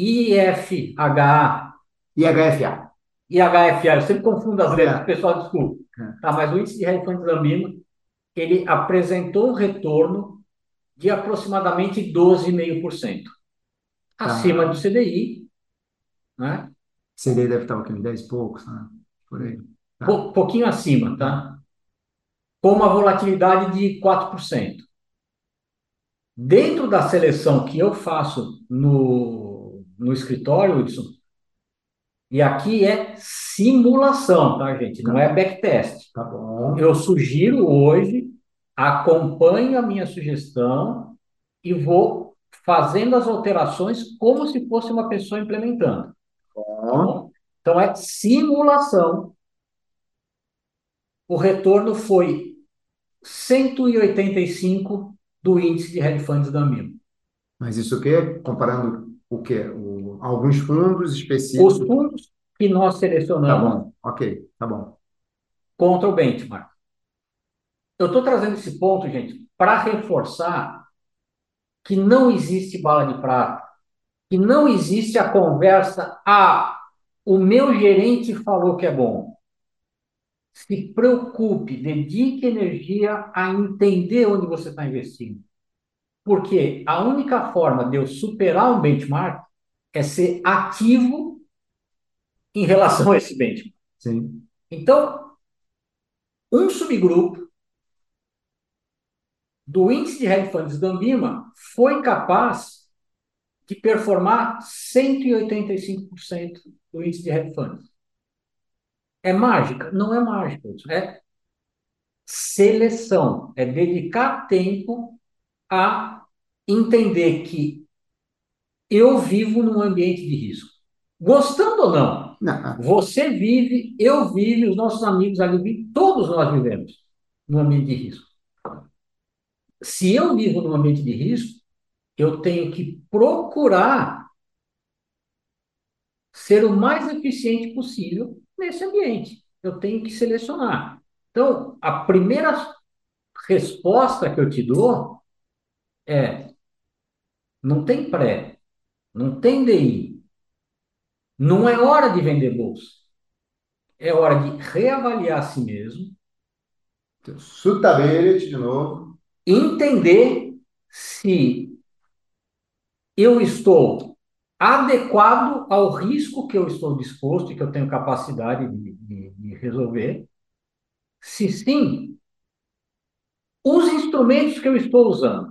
IFH. IHFA. IHFA, eu sempre confundo as letras, é. pessoal, desculpa. É. Tá, mas o índice de Lambima, ele apresentou um retorno de aproximadamente 12,5%. Tá. Acima do CDI, né? CDI deve estar o quê? 10 e poucos, né? Por aí. Tá. pouquinho acima, tá? Com uma volatilidade de 4%. Dentro da seleção que eu faço no, no escritório, Wilson, E aqui é simulação, tá, gente? Não é backtest. Tá bom. Eu sugiro hoje, acompanhe a minha sugestão e vou fazendo as alterações como se fosse uma pessoa implementando. Bom. Então, é simulação. O retorno foi 185 do índice de hedge funds da Milo. Mas isso o quê? Comparando o quê? O, alguns fundos específicos. Os fundos que nós Tá selecionamos bom, ok, tá bom. contra o benchmark. Eu estou trazendo esse ponto, gente, para reforçar que não existe bala de prata, que não existe a conversa, ah, o meu gerente falou que é bom. Se preocupe, dedique energia a entender onde você está investindo. Porque a única forma de eu superar um benchmark é ser ativo em relação a esse benchmark. Sim. Então, um subgrupo do índice de hedge funds da Ambima foi capaz de performar 185% do índice de hedge funds. É mágica? Não é mágica. isso É seleção. É dedicar tempo a entender que eu vivo num ambiente de risco. Gostando ou não, Não, você vive, eu vivo, os nossos amigos ali vivem, todos nós vivemos num ambiente de risco. Se eu vivo num ambiente de risco, eu tenho que procurar ser o mais eficiente possível nesse ambiente. Eu tenho que selecionar. Então, a primeira resposta que eu te dou é: não tem pré, não tem DI, não é hora de vender bolsa. É hora de reavaliar a si mesmo, Suitability de novo. entender se eu estou adequado ao risco que eu estou disposto e que eu tenho capacidade de, de- de resolver. Se sim, os instrumentos que eu estou usando,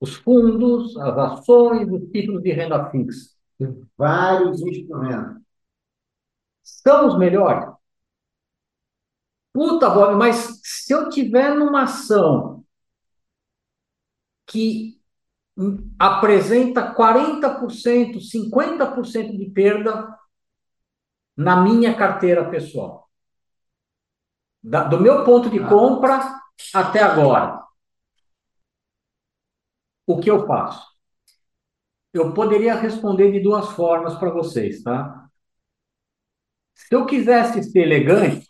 os fundos, as ações, os títulos de renda fixa, Vários instrumentos. são os melhores? Puta, Bob, mas se eu tiver numa ação que apresenta 40%, 50% de perda na minha carteira pessoal. Da- do meu ponto de Ah. compra até agora. O que eu faço? Eu poderia responder de duas formas para vocês, tá? Se eu quisesse ser elegante,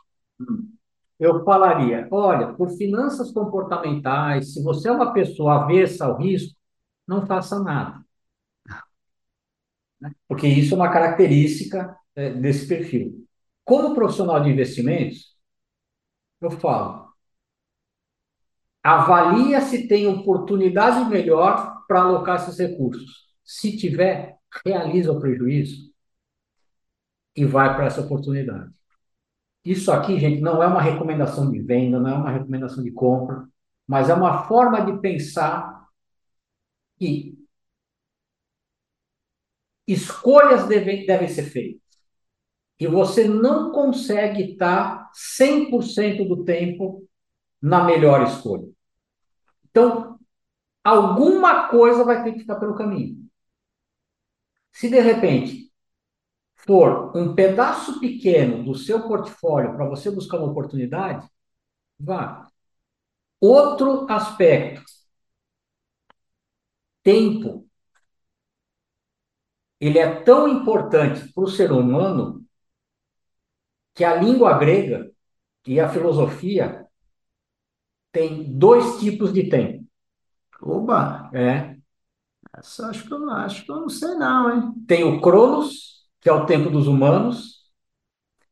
eu falaria: olha, por finanças comportamentais, se você é uma pessoa avessa ao risco, não faça nada. Né? Porque isso é uma característica eh, desse perfil. Como profissional de investimentos, eu falo: avalia se tem oportunidade melhor para alocar esses recursos. Se tiver, realiza o prejuízo e vai para essa oportunidade. Isso aqui, gente, não é uma recomendação de venda, não é uma recomendação de compra, mas é uma forma de pensar que escolhas devem, devem ser feitas. E você não consegue estar 100% do tempo na melhor escolha. Então, alguma coisa vai ter que ficar pelo caminho. Se de repente for um pedaço pequeno do seu portfólio para você buscar uma oportunidade, vá. Outro aspecto, tempo. Ele é tão importante para o ser humano que a língua grega e a filosofia tem dois tipos de tempo. Oba, É, essa acho que eu não acho que eu não sei não, hein? tem o Cronos, que é o tempo dos humanos,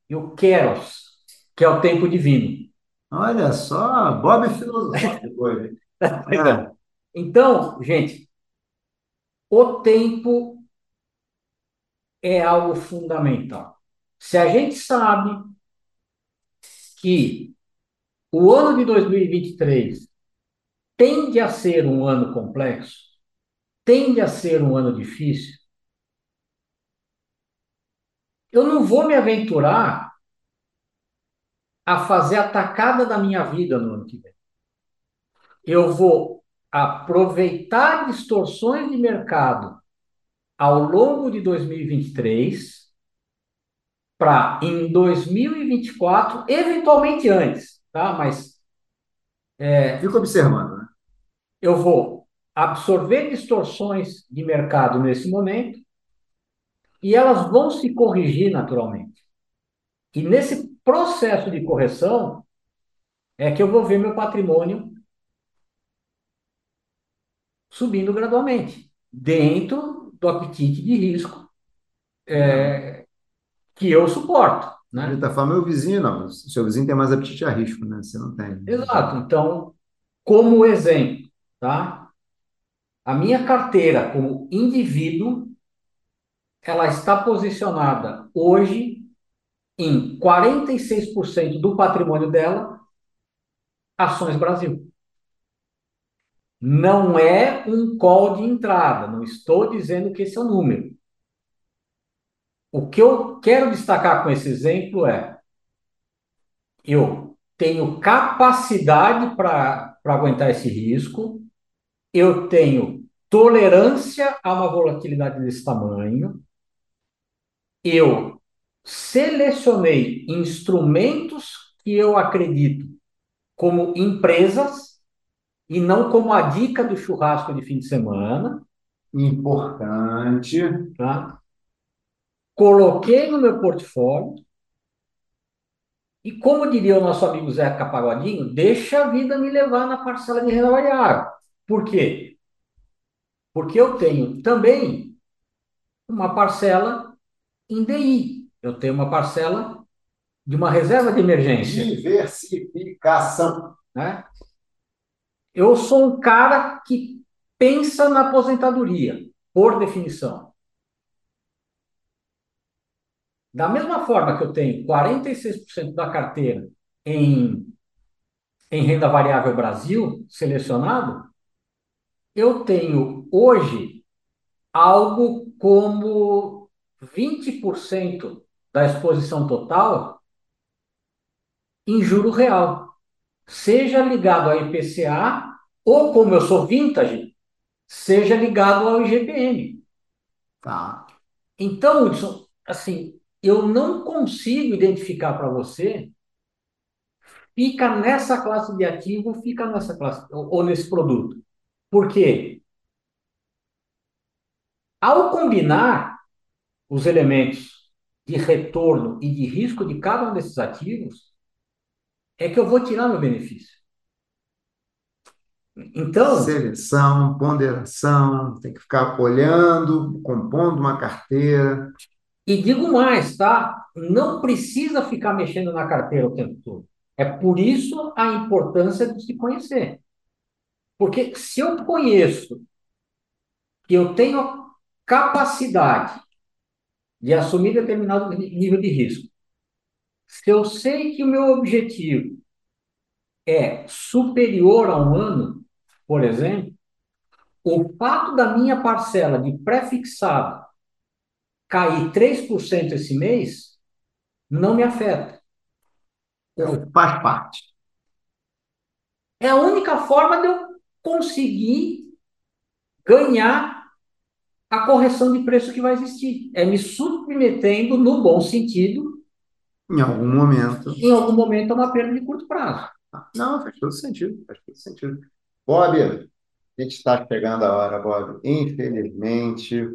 e o Keros, que é o tempo divino. Olha só, Bob é filosófico. É. Então, gente, o tempo é algo fundamental. Se a gente sabe que o ano de 2023 tende a ser um ano complexo, tende a ser um ano difícil, eu não vou me aventurar a fazer a tacada da minha vida no ano que vem. Eu vou aproveitar distorções de mercado ao longo de 2023 para em 2024, eventualmente antes, tá? Mas é, fico observando, né? Eu vou absorver distorções de mercado nesse momento e elas vão se corrigir naturalmente. E nesse processo de correção é que eu vou ver meu patrimônio subindo gradualmente, dentro do apetite de risco é, que eu suporto. Né? De certa forma, meu vizinho, não. Seu vizinho tem mais apetite a risco, né? Você não tem. Exato. Então, como exemplo, tá? A minha carteira como indivíduo, ela está posicionada hoje em 46% do patrimônio dela, ações Brasil. Não é um call de entrada, não estou dizendo que esse é o número. O que eu quero destacar com esse exemplo é: eu tenho capacidade para aguentar esse risco, eu tenho tolerância a uma volatilidade desse tamanho, eu selecionei instrumentos que eu acredito como empresas e não como a dica do churrasco de fim de semana. Importante. Tá? Coloquei no meu portfólio. E como diria o nosso amigo Zé Capagodinho, deixa a vida me levar na parcela de renda variável. Por quê? Porque eu tenho também uma parcela em DI, eu tenho uma parcela de uma reserva de emergência. Diversificação. Né? Eu sou um cara que pensa na aposentadoria, por definição. Da mesma forma que eu tenho 46% da carteira em, em renda variável Brasil selecionado, eu tenho hoje algo como 20% da exposição total em juro real, seja ligado ao IPCA ou, como eu sou vintage, seja ligado ao IGPM. Tá. Então, Hudson, assim, eu não consigo identificar para você fica nessa classe de ativo, fica nessa classe ou nesse produto. Por quê? Ao combinar os elementos de retorno e de risco de cada um desses ativos, é que eu vou tirar meu benefício. Então. Seleção, ponderação, tem que ficar olhando, compondo uma carteira. E digo mais, tá? Não precisa ficar mexendo na carteira o tempo todo. É por isso a importância de se conhecer. Porque se eu conheço que eu tenho capacidade de assumir determinado nível de risco. Se eu sei que o meu objetivo é superior a um ano, por exemplo, o fato da minha parcela de pré-fixado cair 3% esse mês não me afeta. Faz parte. É a única forma de eu conseguir ganhar a correção de preço que vai existir. É me submetendo, no bom sentido, em algum momento. Em algum momento, a uma perda de curto prazo. Não, faz todo sentido. Faz todo sentido. Bob, a gente está chegando a hora, Bob. Infelizmente,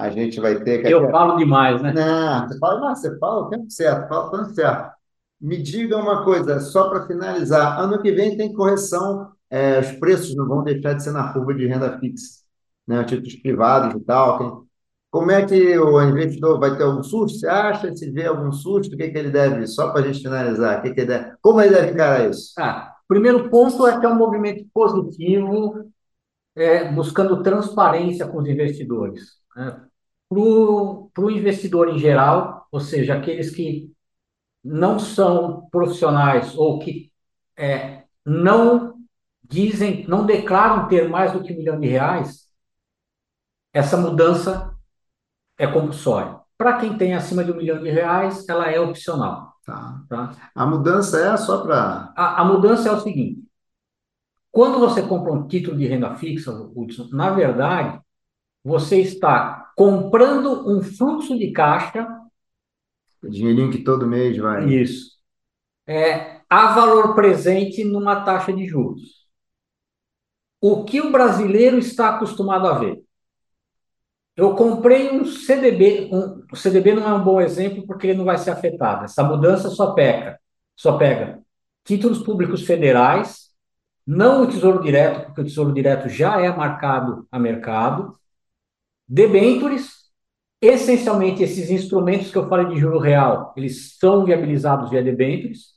a gente vai ter que. Eu falo demais, né? Não, você fala, não, você fala o tempo certo, fala o tempo certo. Me diga uma coisa, só para finalizar: ano que vem tem correção, é, os preços não vão deixar de ser na curva de renda fixa né, títulos privados e tal. Como é que o investidor vai ter algum susto? Você acha? Se vê algum susto, o que, que ele deve, só para a gente finalizar, o que, que ele deve, como ele deve encarar isso? Ah, primeiro ponto é que é um movimento positivo, é, buscando transparência com os investidores. Né? Para o investidor em geral, ou seja, aqueles que não são profissionais ou que é, não dizem, não declaram ter mais do que um milhão de reais, essa mudança é compulsória. Para quem tem acima de um milhão de reais, ela é opcional. Tá. Tá? A mudança é só para. A, a mudança é o seguinte: quando você compra um título de renda fixa, Hudson, na verdade, você está comprando um fluxo de caixa. O dinheirinho que todo mês vai. Isso. É, a valor presente numa taxa de juros. O que o brasileiro está acostumado a ver? Eu comprei um CDB, um, o CDB não é um bom exemplo porque ele não vai ser afetado. Essa mudança só pega, só pega títulos públicos federais, não o Tesouro Direto, porque o Tesouro Direto já é marcado a mercado, debêntures, essencialmente esses instrumentos que eu falei de juro real, eles são viabilizados via debêntures,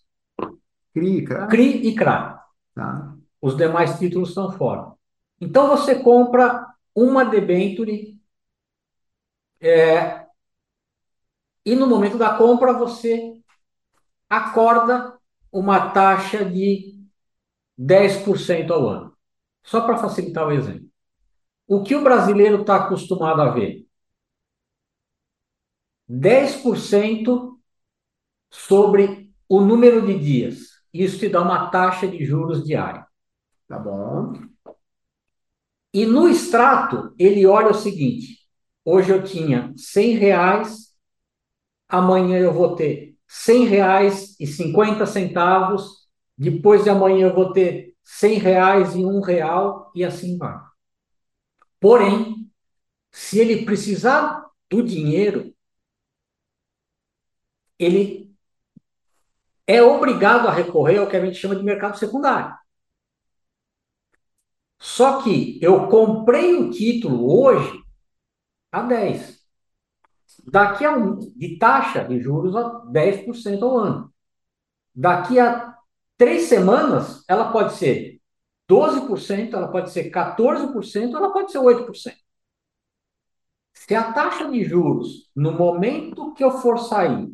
CRI, CRA. CRI e CRA. Tá. Os demais títulos estão fora. Então você compra uma debenture é, e no momento da compra você acorda uma taxa de 10% ao ano. Só para facilitar o exemplo. O que o brasileiro está acostumado a ver? 10% sobre o número de dias. Isso te dá uma taxa de juros diária. Tá bom. E no extrato, ele olha o seguinte: hoje eu tinha 100 reais, amanhã eu vou ter 100 reais e 50 centavos, depois de amanhã eu vou ter 100 reais e um real, e assim vai. Porém, se ele precisar do dinheiro, ele é obrigado a recorrer ao que a gente chama de mercado secundário. Só que eu comprei o título hoje a 10. Daqui a um, de taxa de juros a 10% ao ano. Daqui a três semanas, ela pode ser 12%, ela pode ser 14%, ela pode ser 8%. Se a taxa de juros, no momento que eu for sair,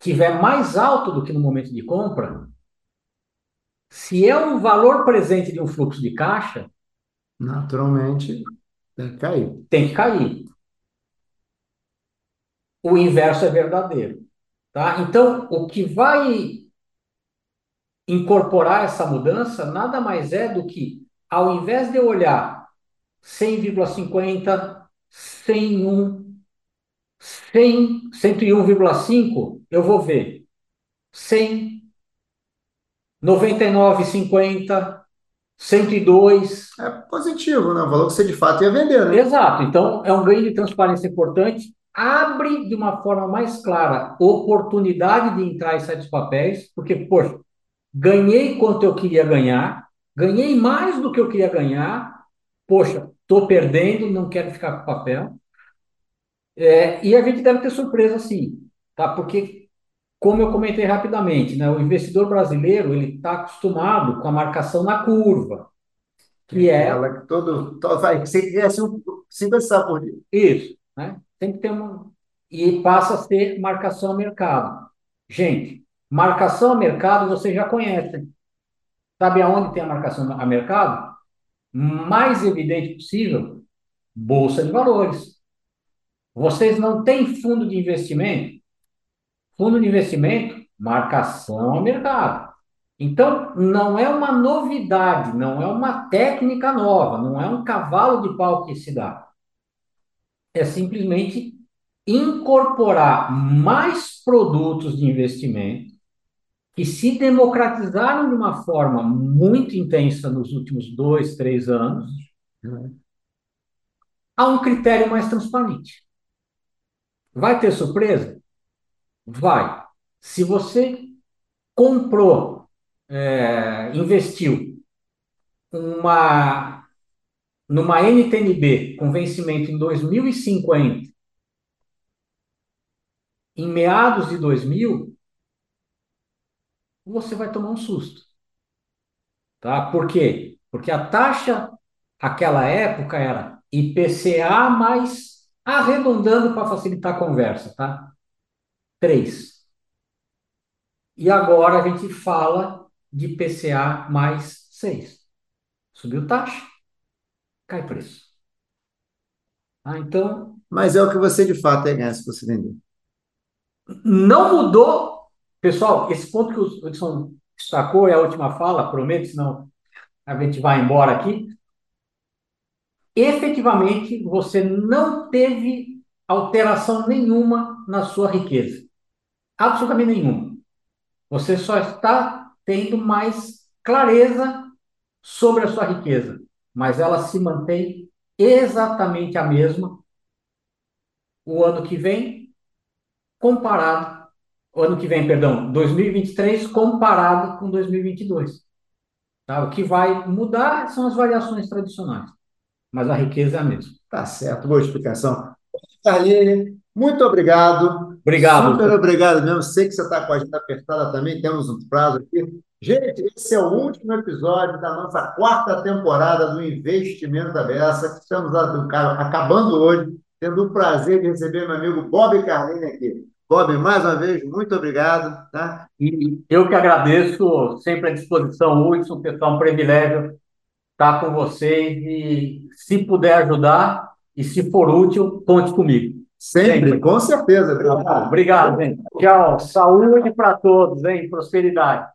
tiver mais alto do que no momento de compra, se é um valor presente de um fluxo de caixa, Naturalmente, tem que cair. tem que cair. O inverso é verdadeiro. Tá? Então, o que vai incorporar essa mudança nada mais é do que, ao invés de eu olhar 100,50, 101, 100, 101,5, eu vou ver 100, 99,50, 102. É positivo, né? O valor que você de fato ia vender, né? Exato. Então, é um ganho de transparência importante. Abre de uma forma mais clara oportunidade de entrar e sair dos papéis, porque, poxa, ganhei quanto eu queria ganhar, ganhei mais do que eu queria ganhar, poxa, estou perdendo, não quero ficar com papel. É, e a gente deve ter surpresa sim, tá? Porque, como eu comentei rapidamente, né, o investidor brasileiro ele está acostumado com a marcação na curva, que é Ela todo, todo vai, um 50 centavos por. Isso, né? Tem que ter uma. E passa a ser marcação a mercado. Gente, marcação a mercado vocês já conhecem. Sabe aonde tem a marcação a mercado? Mais evidente possível, Bolsa de Valores. Vocês não têm fundo de investimento? Fundo de investimento, marcação a mercado. Então, não é uma novidade, não é uma técnica nova, não é um cavalo de pau que se dá é simplesmente incorporar mais produtos de investimento que se democratizaram de uma forma muito intensa nos últimos dois, três anos, a um critério mais transparente. Vai ter surpresa? Vai. Se você comprou, é, investiu uma numa NTNB com vencimento em 2050, em meados de 2000, você vai tomar um susto. Tá? Por quê? Porque a taxa, aquela época, era IPCA mais, arredondando para facilitar a conversa, tá? 3. E agora a gente fala de IPCA mais 6. Subiu taxa cai preço. Ah, então, mas é o que você de fato ia ganhar se você vender. Não mudou. Pessoal, esse ponto que o Edson destacou é a última fala, prometo, senão a gente vai embora aqui. Efetivamente, você não teve alteração nenhuma na sua riqueza. Absolutamente nenhuma. Você só está tendo mais clareza sobre a sua riqueza, mas ela se mantém exatamente a mesma o ano que vem, comparado, ano que vem, perdão, 2023 comparado com 2022. Tá? O que vai mudar são as variações tradicionais, mas a riqueza é a mesma. Tá certo, boa explicação. Carline, muito obrigado. Obrigado. Super obrigado mesmo. Sei que você está com a agenda apertada também, temos um prazo aqui. Gente, esse é o último episódio da nossa quarta temporada do Investimento da Beça, que estamos acabando hoje, tendo o prazer de receber meu amigo Bob Carlini aqui. Bob, mais uma vez, muito obrigado. Tá? E eu que agradeço, sempre à disposição, Hudson, pessoal, é um privilégio estar com vocês e, se puder ajudar, e se for útil, conte comigo. Sempre, sempre. com certeza. Obrigado. Obrigado, gente. Tchau. Saúde para todos, hein? Prosperidade.